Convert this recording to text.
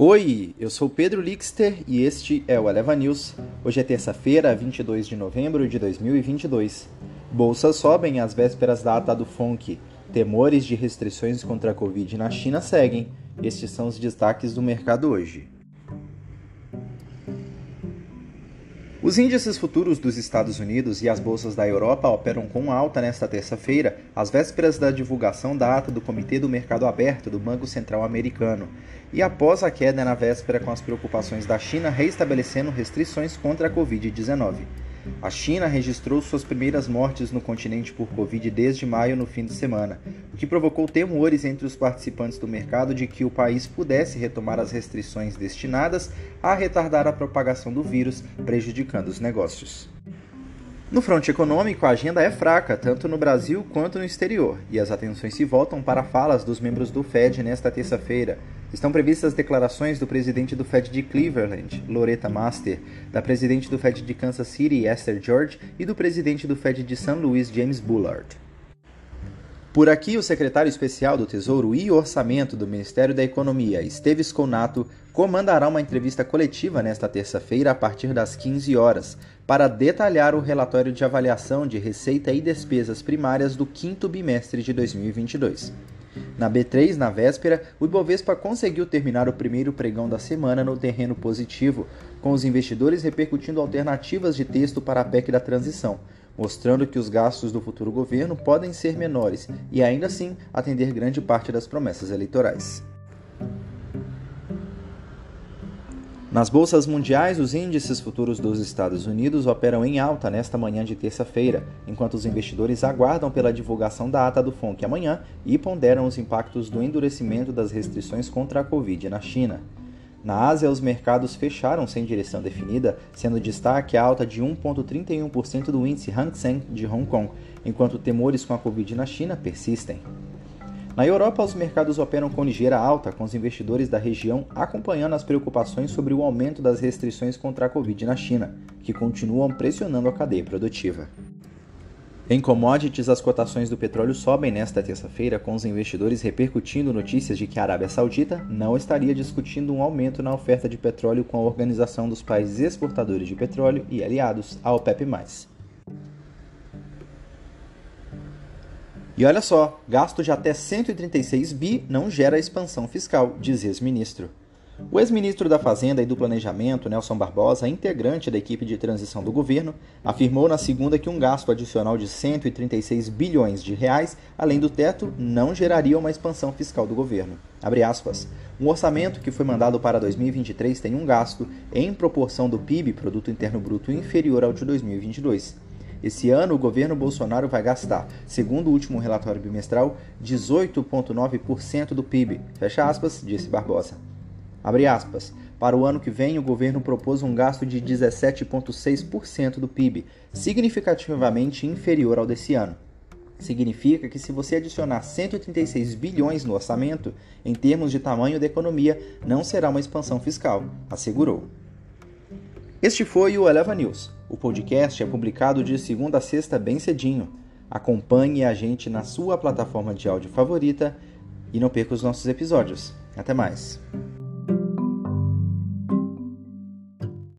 Oi, eu sou Pedro Lixter e este é o Eleva News. Hoje é terça-feira, 22 de novembro de 2022. Bolsas sobem às vésperas da ata do FONC. Temores de restrições contra a Covid na China seguem. Estes são os destaques do mercado hoje. Os índices futuros dos Estados Unidos e as bolsas da Europa operam com alta nesta terça-feira, às vésperas da divulgação da ata do Comitê do Mercado Aberto do Banco Central Americano, e após a queda na véspera com as preocupações da China reestabelecendo restrições contra a Covid-19. A China registrou suas primeiras mortes no continente por Covid desde maio no fim de semana, o que provocou temores entre os participantes do mercado de que o país pudesse retomar as restrições destinadas a retardar a propagação do vírus, prejudicando os negócios. No fronte econômico, a agenda é fraca, tanto no Brasil quanto no exterior, e as atenções se voltam para falas dos membros do Fed nesta terça-feira. Estão previstas declarações do presidente do Fed de Cleveland, Loretta Master, da presidente do Fed de Kansas City, Esther George, e do presidente do Fed de St. Louis, James Bullard. Por aqui, o secretário especial do Tesouro e Orçamento do Ministério da Economia, Esteves Conato, comandará uma entrevista coletiva nesta terça-feira a partir das 15 horas, para detalhar o relatório de avaliação de receita e despesas primárias do quinto bimestre de 2022. Na B3, na véspera, o Ibovespa conseguiu terminar o primeiro pregão da semana no terreno positivo, com os investidores repercutindo alternativas de texto para a PEC da transição, mostrando que os gastos do futuro governo podem ser menores e ainda assim atender grande parte das promessas eleitorais. Nas bolsas mundiais, os índices futuros dos Estados Unidos operam em alta nesta manhã de terça-feira, enquanto os investidores aguardam pela divulgação da ata do FONC amanhã e ponderam os impactos do endurecimento das restrições contra a Covid na China. Na Ásia, os mercados fecharam sem direção definida, sendo destaque a alta de 1,31% do índice Hang Seng de Hong Kong, enquanto temores com a Covid na China persistem. Na Europa, os mercados operam com ligeira alta, com os investidores da região acompanhando as preocupações sobre o aumento das restrições contra a Covid na China, que continuam pressionando a cadeia produtiva. Em commodities, as cotações do petróleo sobem nesta terça-feira, com os investidores repercutindo notícias de que a Arábia Saudita não estaria discutindo um aumento na oferta de petróleo com a Organização dos Países Exportadores de Petróleo e aliados, a OPEP+. E olha só, gasto de até 136 bi não gera expansão fiscal, diz ex-ministro. O ex-ministro da Fazenda e do Planejamento, Nelson Barbosa, integrante da equipe de transição do governo, afirmou na segunda que um gasto adicional de 136 bilhões de reais, além do teto, não geraria uma expansão fiscal do governo. Um orçamento que foi mandado para 2023 tem um gasto, em proporção do PIB, Produto Interno Bruto, inferior ao de 2022. Esse ano, o governo Bolsonaro vai gastar, segundo o último relatório bimestral, 18,9% do PIB. Fecha aspas, disse Barbosa. Abre aspas. Para o ano que vem, o governo propôs um gasto de 17,6% do PIB, significativamente inferior ao desse ano. Significa que se você adicionar 136 bilhões no orçamento, em termos de tamanho da economia, não será uma expansão fiscal, assegurou. Este foi o Eleva News. O podcast é publicado de segunda a sexta bem cedinho. Acompanhe a gente na sua plataforma de áudio favorita e não perca os nossos episódios. Até mais!